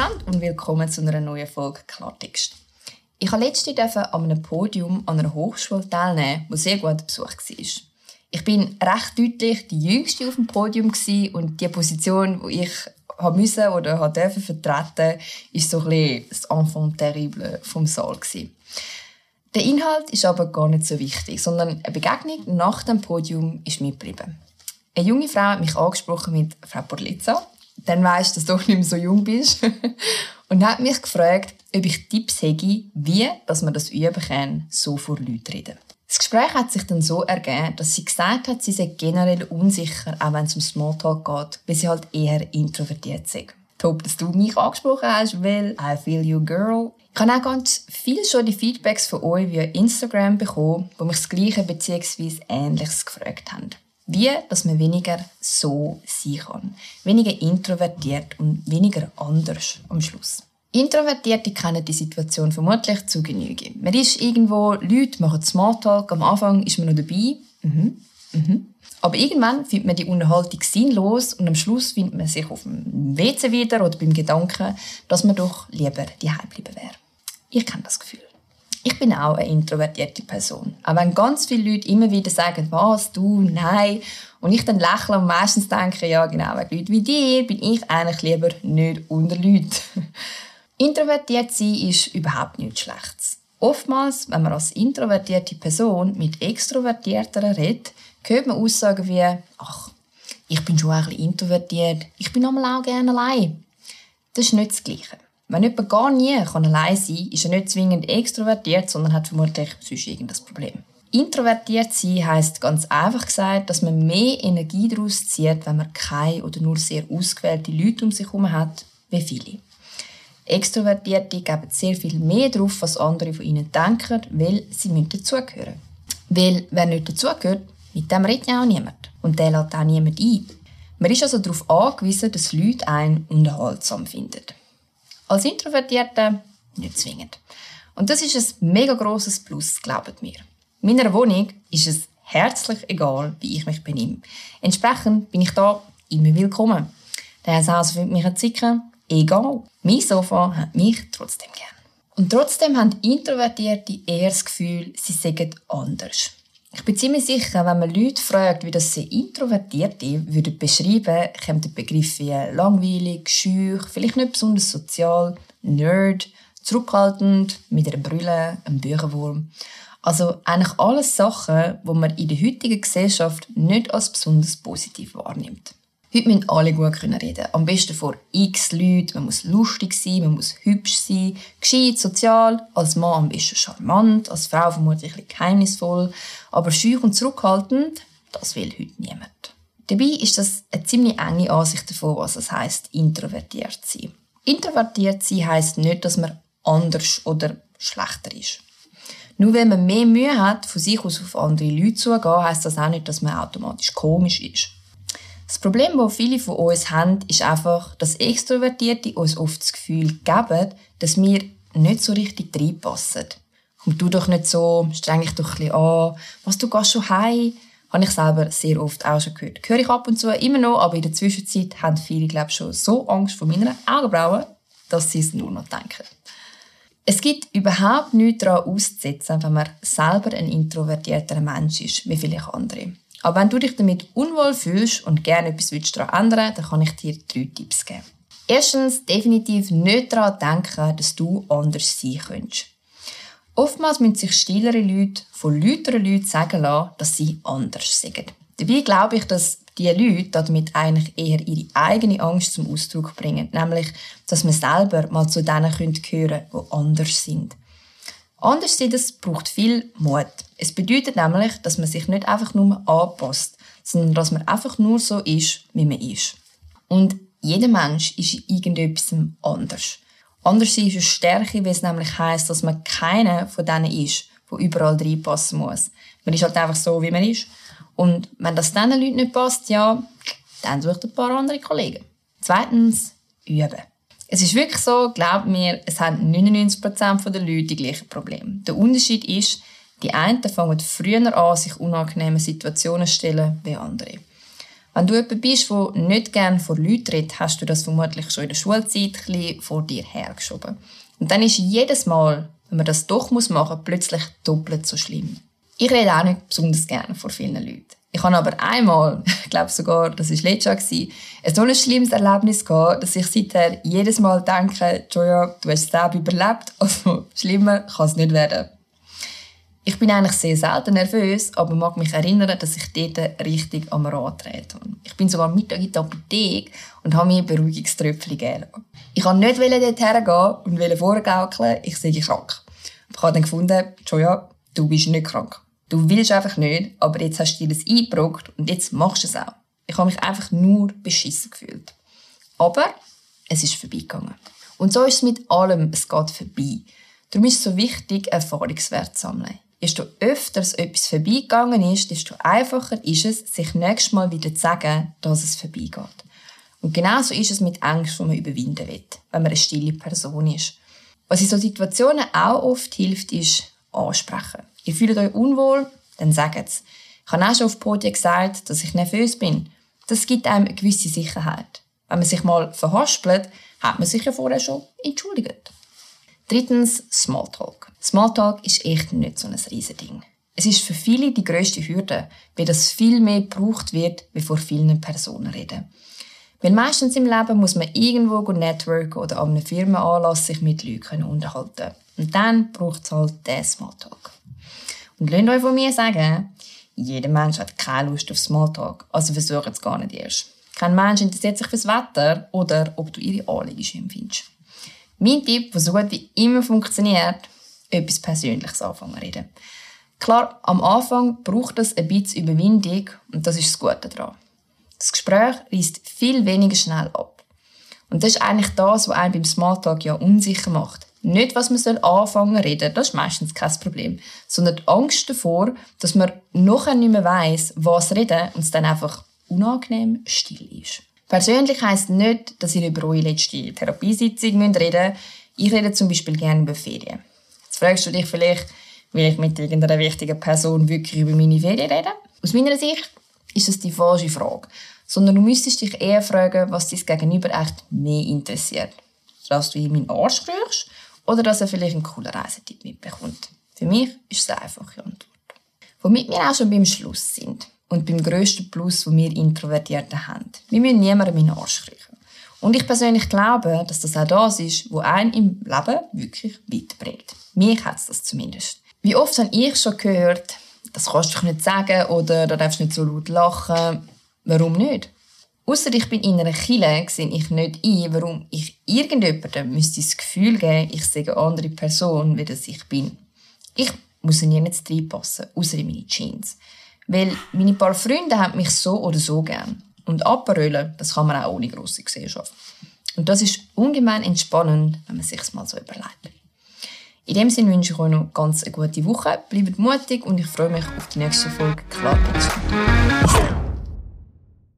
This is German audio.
miteinander und willkommen zu einer neuen Folge Klartext. Ich habe letzte an einem Podium an einer Hochschule teilnehmen, wo sehr gut besucht war. Ich bin recht deutlich die Jüngste auf dem Podium und die Position, die ich haben müssen oder haben dürfen vertreten, ist so ein bisschen das Enfant terrible vom Saal. Der Inhalt ist aber gar nicht so wichtig, sondern eine Begegnung nach dem Podium ist mitgeblieben. Eine junge Frau hat mich angesprochen mit Frau Porlitza. Dann weisst, dass du nicht mehr so jung bist. und hat mich gefragt, ob ich Tipps hätte, wie dass man das üben kann, so vor Leuten reden. Das Gespräch hat sich dann so ergeben, dass sie gesagt hat, sie sei generell unsicher, auch wenn es um Smalltalk geht, weil sie halt eher introvertiert sei. Top, dass du mich angesprochen hast, weil I feel you, girl. Ich habe auch ganz viel schon die Feedbacks von euch via Instagram bekommen, wo mich das Gleiche bzw. Ähnliches gefragt haben. Wie, dass man weniger so sein kann. Weniger introvertiert und weniger anders am Schluss. Introvertierte kennen die Situation vermutlich zu Genüge. Man ist irgendwo, Leute machen Smalltalk, am Anfang ist man noch dabei. Mhm. Mhm. Aber irgendwann findet man die Unterhaltung sinnlos und am Schluss findet man sich auf dem WC wieder oder beim Gedanken, dass man doch lieber die bleiben wäre. Ich kenne das Gefühl. Ich bin auch eine introvertierte Person. Auch wenn ganz viele Leute immer wieder sagen, was, du, nein. Und ich dann lächle und meistens denke, ja genau, wegen Leuten wie dir bin ich eigentlich lieber nicht unter Leuten. Introvertiert sein ist überhaupt nichts Schlechtes. Oftmals, wenn man als introvertierte Person mit Extrovertierteren redet, hört man Aussagen wie, ach, ich bin schon ein bisschen introvertiert, ich bin einmal auch gerne allein. Das ist nicht das Gleiche. Wenn jemand gar nie kann allein sein kann, ist er nicht zwingend extrovertiert, sondern hat vermutlich sonst irgendein Problem. Introvertiert sein heisst ganz einfach gesagt, dass man mehr Energie daraus zieht, wenn man keine oder nur sehr ausgewählte Leute um sich herum hat, wie viele. Extrovertierte geben sehr viel mehr darauf, was andere von ihnen denken, weil sie dazugehören Weil wer nicht dazugehört, mit dem redet ja auch niemand. Und der lädt auch niemand ein. Man ist also darauf angewiesen, dass Leute einen unterhaltsam finden. Als Introvertierte nicht zwingend. Und das ist ein mega grosses Plus, glaubt mir. In meiner Wohnung ist es herzlich egal, wie ich mich benehme. Entsprechend bin ich da immer willkommen. Der Haus findet mich ein Zicken, egal. Mein Sofa hat mich trotzdem gern. Und trotzdem haben Introvertierte eher das Gefühl, sie seien anders. Ich bin ziemlich sicher, wenn man Leute fragt, wie das sie Introvertierte würden beschreiben, kommt der Begriff wie langweilig, schüch, vielleicht nicht besonders sozial, nerd, zurückhaltend, mit einer Brille, einem Bücherwurm. Also eigentlich alles Sachen, wo man in der heutigen Gesellschaft nicht als besonders positiv wahrnimmt. Heute müssen alle gut reden Am besten vor x Leuten. Man muss lustig sein, man muss hübsch sein, gescheit, sozial. Als Mann am besten charmant, als Frau vermutlich ein geheimnisvoll. Aber schüch und zurückhaltend, das will heute niemand. Dabei ist das eine ziemlich enge Ansicht davon, was es heisst, introvertiert zu sein. Introvertiert sein heisst nicht, dass man anders oder schlechter ist. Nur wenn man mehr Mühe hat, von sich aus auf andere Leute zugehen, heisst das auch nicht, dass man automatisch komisch ist. Das Problem, das viele von uns haben, ist einfach, dass Extrovertierte uns oft das Gefühl geben, dass wir nicht so richtig reinpassen. Komm du doch nicht so, streng dich doch ein bisschen an. Was, du gehst schon heim? Habe ich selber sehr oft auch schon gehört. Höre ich ab und zu immer noch, aber in der Zwischenzeit haben viele, glaube ich, schon so Angst vor meinen Augenbrauen, dass sie es nur noch denken. Es gibt überhaupt nichts daran auszusetzen, wenn man selber ein introvertierter Mensch ist, wie viele andere. Aber wenn du dich damit unwohl fühlst und gerne etwas daran ändern dann kann ich dir drei Tipps geben. Erstens, definitiv nicht daran denken, dass du anders sein könntest. Oftmals müssen sich stillere Leute von lauteren Leuten sagen lassen, dass sie anders sind. Dabei glaube ich, dass diese Leute damit eigentlich eher ihre eigene Angst zum Ausdruck bringen, nämlich, dass man selber mal zu denen gehören könnte, die anders sind. Anders das braucht viel Mut. Es bedeutet nämlich, dass man sich nicht einfach nur anpasst, sondern dass man einfach nur so ist, wie man ist. Und jeder Mensch ist in irgendetwas anders. Anders ist eine Stärke, weil es nämlich heisst, dass man keiner von denen ist, der überall reinpassen muss. Man ist halt einfach so, wie man ist. Und wenn das diesen Leuten nicht passt, ja, dann sucht ein paar andere Kollegen. Zweitens, üben. Es ist wirklich so, glaubt mir, es haben 99% der Leute die gleichen Probleme. Der Unterschied ist, die einen fangen früher an, sich unangenehme Situationen zu stellen, wie andere. Wenn du jemand bist, der nicht gerne vor Leuten redet, hast du das vermutlich schon in der Schulzeit ein vor dir hergeschoben. Und dann ist jedes Mal, wenn man das doch machen muss, plötzlich doppelt so schlimm. Ich rede auch nicht besonders gerne vor vielen Leuten. Ich habe aber einmal, ich glaube sogar, das war letztes Jahr, ein so ein schlimmes Erlebnis gehabt, dass ich seither jedes Mal denke, Joja, du hast es überlebt, also schlimmer kann es nicht werden. Ich bin eigentlich sehr selten nervös, aber mag mich erinnern, dass ich dort richtig am Rad dreht habe. Ich bin sogar Mittag in der Apotheke und habe mir Beruhigungströpfchen gegeben. Ich wollte nicht dort hergehen und vorgaukeln, ich sei krank. Ich habe dann gefunden, Joja, du bist nicht krank. Du willst einfach nicht, aber jetzt hast du dir das eingebrockt und jetzt machst du es auch. Ich habe mich einfach nur beschissen gefühlt. Aber es ist vorbeigegangen. Und so ist es mit allem, es geht vorbei. Darum ist es so wichtig, Erfahrungswert zu sammeln. Desto öfters etwas vorbeigegangen ist, desto einfacher ist es, sich nächstes Mal wieder zu sagen, dass es vorbeigeht. Und genauso ist es mit Ängsten, die man überwinden will, wenn man eine stille Person ist. Was in solchen Situationen auch oft hilft, ist ansprechen. Ihr fühlt euch unwohl, dann sagt es. Ich habe auch schon auf Podien gesagt, dass ich nervös bin. Das gibt einem eine gewisse Sicherheit. Wenn man sich mal verhaspelt, hat man sich ja vorher schon entschuldigt. Drittens, Smalltalk. Smalltalk ist echt nicht so ein Riesending. Es ist für viele die grösste Hürde, weil das viel mehr gebraucht wird, wie vor vielen Personen reden. Weil meistens im Leben muss man irgendwo networken oder an einem Firmenanlass sich mit Leuten unterhalten Und dann braucht es halt den Smalltalk. Und lasst euch von mir sagen, jeder Mensch hat keine Lust auf Smalltalk, also versucht es gar nicht erst. Kein Mensch interessiert sich fürs Wetter oder ob du ihre Anliegen schön findest. Mein Tipp, der so gut wie immer funktioniert, etwas Persönliches anfangen reden. Klar, am Anfang braucht es ein bisschen Überwindung und das ist das Gute daran. Das Gespräch reißt viel weniger schnell ab. Und das ist eigentlich das, was einen beim Smalltalk ja unsicher macht. Nicht, was man soll anfangen zu reden, das ist meistens kein Problem, sondern die Angst davor, dass man nachher nicht mehr weiss, was reden und es dann einfach unangenehm still ist. Persönlich heisst nicht, dass ihr über eure letzte Therapiesitzung reden müsst. Ich rede zum Beispiel gerne über Ferien. Jetzt fragst du dich vielleicht, will ich mit irgendeiner wichtigen Person wirklich über meine Ferien reden? Aus meiner Sicht ist das die falsche Frage. Sondern du müsstest dich eher fragen, was dein Gegenüber echt mehr interessiert. Dass du ihm meinen Arsch kriegst oder dass er vielleicht einen coolen Reisetipp mitbekommt. Für mich ist es eine einfache Antwort. Womit wir auch schon beim Schluss sind und beim grössten Plus, den wir Introvertierten haben. Wir müssen niemandem in den Arsch kriechen. Und ich persönlich glaube, dass das auch das ist, was einen im Leben wirklich weiterbringt. Mich hat es das zumindest. Wie oft habe ich schon gehört, das kannst du nicht sagen oder da darfst du nicht so laut lachen. Warum nicht? Ausser ich bin in einer Kille, sehe ich nicht ein, warum ich irgendjemandem müsste das Gefühl geben, ich sehe eine andere Person, wie das ich bin. Ich muss nirgends reinpassen, außer in meine Jeans. Weil meine paar Freunde haben mich so oder so gern. Und Aperölen, das kann man auch ohne grosse Gesellschaft. Und das ist ungemein entspannend, wenn man sich mal so überlegt. In dem Sinne wünsche ich euch noch ganz eine gute Woche. Bleibt mutig und ich freue mich auf die nächste Folge Klartext.